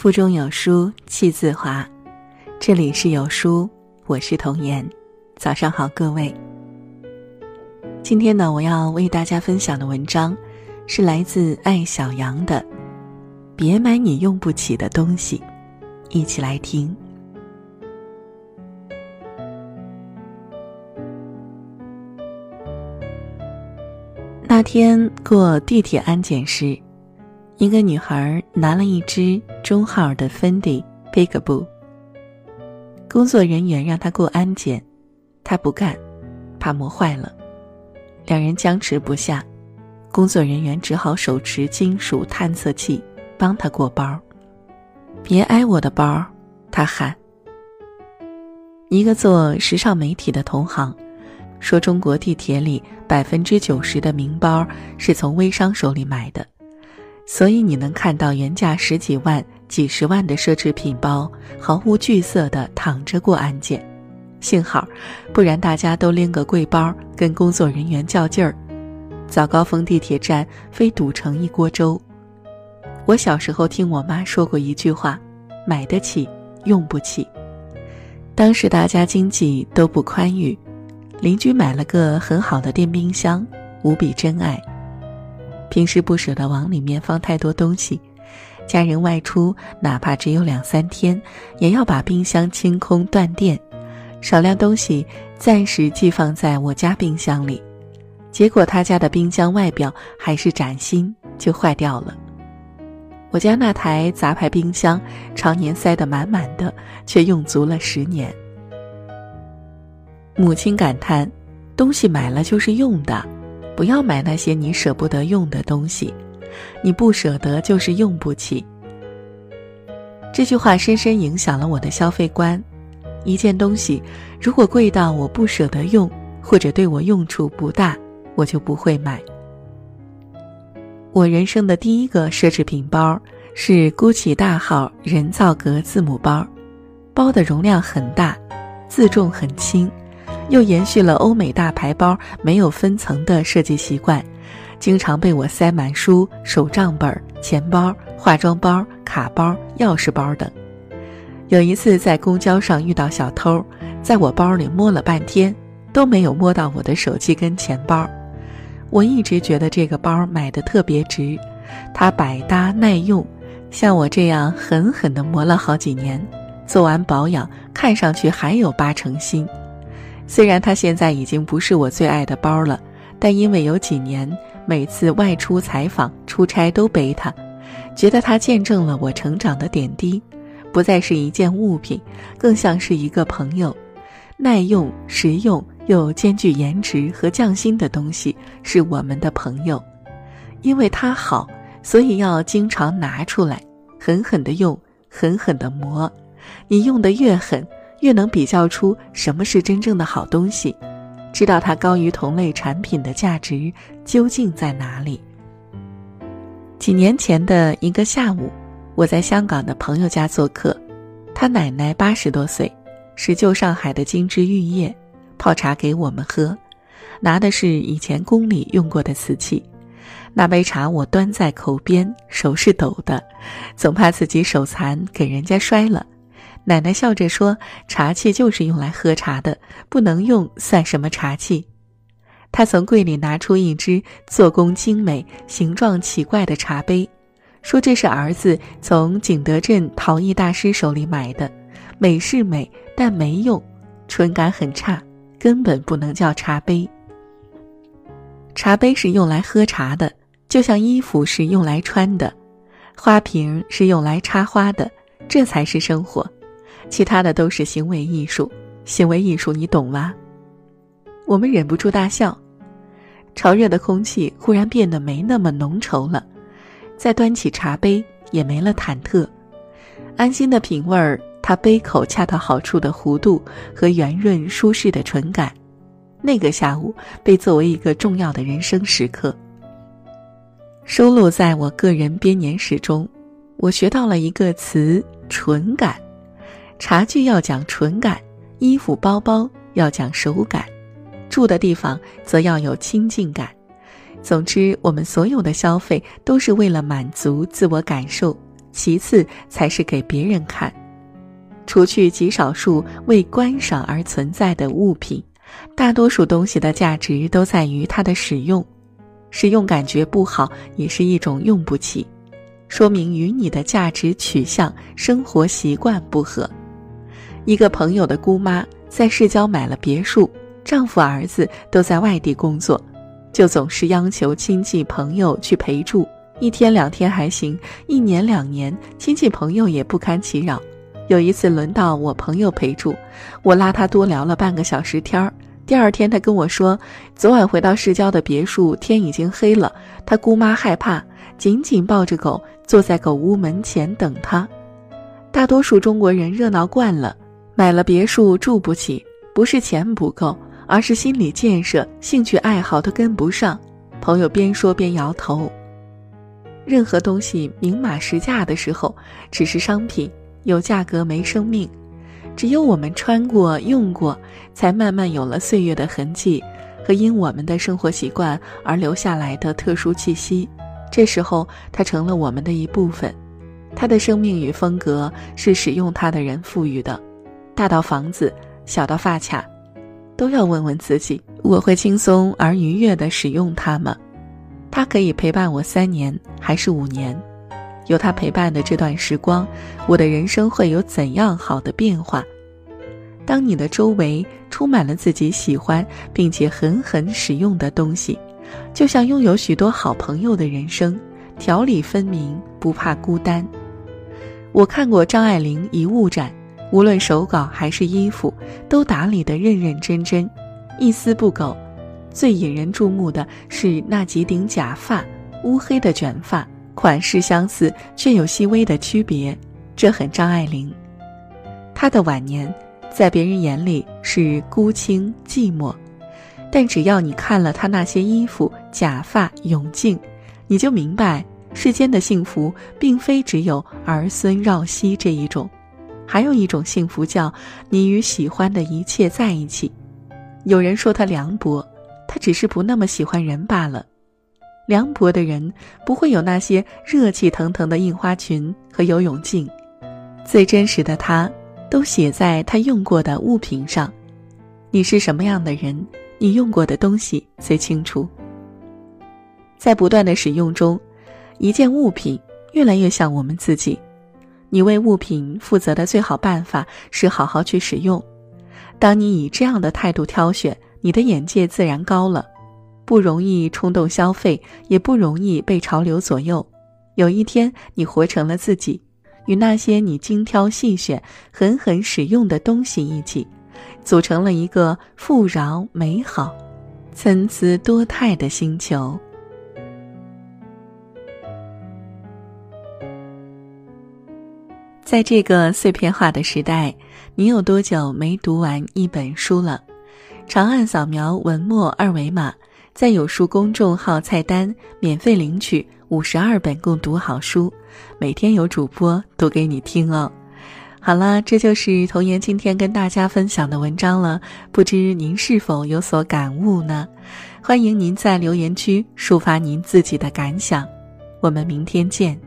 腹中有书气自华，这里是有书，我是童言。早上好，各位。今天呢，我要为大家分享的文章是来自爱小羊的《别买你用不起的东西》，一起来听。那天过地铁安检时。一个女孩拿了一只中号的芬迪 Peekaboo，工作人员让她过安检，她不干，怕磨坏了，两人僵持不下，工作人员只好手持金属探测器帮她过包。别挨我的包，他喊。一个做时尚媒体的同行说，中国地铁里百分之九十的名包是从微商手里买的。所以你能看到原价十几万、几十万的奢侈品包毫无惧色地躺着过安检，幸好，不然大家都拎个贵包跟工作人员较劲儿，早高峰地铁站非堵成一锅粥。我小时候听我妈说过一句话：“买得起，用不起。”当时大家经济都不宽裕，邻居买了个很好的电冰箱，无比珍爱。平时不舍得往里面放太多东西，家人外出哪怕只有两三天，也要把冰箱清空断电，少量东西暂时寄放在我家冰箱里。结果他家的冰箱外表还是崭新，就坏掉了。我家那台杂牌冰箱常年塞得满满的，却用足了十年。母亲感叹：“东西买了就是用的。”不要买那些你舍不得用的东西，你不舍得就是用不起。这句话深深影响了我的消费观。一件东西如果贵到我不舍得用，或者对我用处不大，我就不会买。我人生的第一个奢侈品包是 GUCCI 大号人造革字母包，包的容量很大，自重很轻。又延续了欧美大牌包没有分层的设计习惯，经常被我塞满书、手账本、钱包、化妆包、卡包、钥匙包等。有一次在公交上遇到小偷，在我包里摸了半天，都没有摸到我的手机跟钱包。我一直觉得这个包买的特别值，它百搭耐用，像我这样狠狠地磨了好几年，做完保养看上去还有八成新。虽然它现在已经不是我最爱的包了，但因为有几年每次外出采访、出差都背它，觉得它见证了我成长的点滴，不再是一件物品，更像是一个朋友。耐用、实用又兼具颜值和匠心的东西是我们的朋友，因为它好，所以要经常拿出来，狠狠的用，狠狠的磨。你用的越狠。越能比较出什么是真正的好东西，知道它高于同类产品的价值究竟在哪里。几年前的一个下午，我在香港的朋友家做客，他奶奶八十多岁，是旧上海的金枝玉叶，泡茶给我们喝，拿的是以前宫里用过的瓷器。那杯茶我端在口边，手是抖的，总怕自己手残给人家摔了。奶奶笑着说：“茶器就是用来喝茶的，不能用算什么茶器？”她从柜里拿出一只做工精美、形状奇怪的茶杯，说：“这是儿子从景德镇陶艺大师手里买的，美是美，但没用，唇感很差，根本不能叫茶杯。茶杯是用来喝茶的，就像衣服是用来穿的，花瓶是用来插花的，这才是生活。”其他的都是行为艺术，行为艺术你懂吗？我们忍不住大笑。潮热的空气忽然变得没那么浓稠了，再端起茶杯也没了忐忑，安心的品味儿它杯口恰到好处的弧度和圆润舒适的唇感。那个下午被作为一个重要的人生时刻，收录在我个人编年史中。我学到了一个词：纯感。茶具要讲纯感，衣服包包要讲手感，住的地方则要有亲近感。总之，我们所有的消费都是为了满足自我感受，其次才是给别人看。除去极少数为观赏而存在的物品，大多数东西的价值都在于它的使用。使用感觉不好，也是一种用不起，说明与你的价值取向、生活习惯不合。一个朋友的姑妈在市郊买了别墅，丈夫、儿子都在外地工作，就总是央求亲戚朋友去陪住，一天两天还行，一年两年，亲戚朋友也不堪其扰。有一次轮到我朋友陪住，我拉他多聊了半个小时天儿。第二天，他跟我说，昨晚回到市郊的别墅，天已经黑了。他姑妈害怕，紧紧抱着狗，坐在狗屋门前等他。大多数中国人热闹惯了，买了别墅住不起，不是钱不够，而是心理建设、兴趣爱好都跟不上。朋友边说边摇头。任何东西明码实价的时候，只是商品。有价格没生命，只有我们穿过、用过，才慢慢有了岁月的痕迹和因我们的生活习惯而留下来的特殊气息。这时候，它成了我们的一部分。它的生命与风格是使用它的人赋予的。大到房子，小到发卡，都要问问自己：我会轻松而愉悦地使用它吗？它可以陪伴我三年，还是五年？有它陪伴的这段时光，我的人生会有怎样好的变化？当你的周围充满了自己喜欢并且狠狠使用的东西，就像拥有许多好朋友的人生，条理分明，不怕孤单。我看过张爱玲遗物展，无论手稿还是衣服，都打理得认认真真，一丝不苟。最引人注目的是那几顶假发，乌黑的卷发。款式相似，却有细微的区别，这很张爱玲。她的晚年，在别人眼里是孤清寂寞，但只要你看了她那些衣服、假发、泳镜，你就明白，世间的幸福并非只有儿孙绕膝这一种，还有一种幸福叫你与喜欢的一切在一起。有人说他凉薄，他只是不那么喜欢人罢了。凉薄的人不会有那些热气腾腾的印花裙和游泳镜，最真实的他，都写在他用过的物品上。你是什么样的人，你用过的东西最清楚。在不断的使用中，一件物品越来越像我们自己。你为物品负责的最好办法是好好去使用。当你以这样的态度挑选，你的眼界自然高了。不容易冲动消费，也不容易被潮流左右。有一天，你活成了自己，与那些你精挑细选、狠狠使用的东西一起，组成了一个富饶、美好、参差多态的星球。在这个碎片化的时代，你有多久没读完一本书了？长按扫描文末二维码。在有书公众号菜单免费领取五十二本共读好书，每天有主播读给你听哦。好了，这就是童言今天跟大家分享的文章了，不知您是否有所感悟呢？欢迎您在留言区抒发您自己的感想，我们明天见。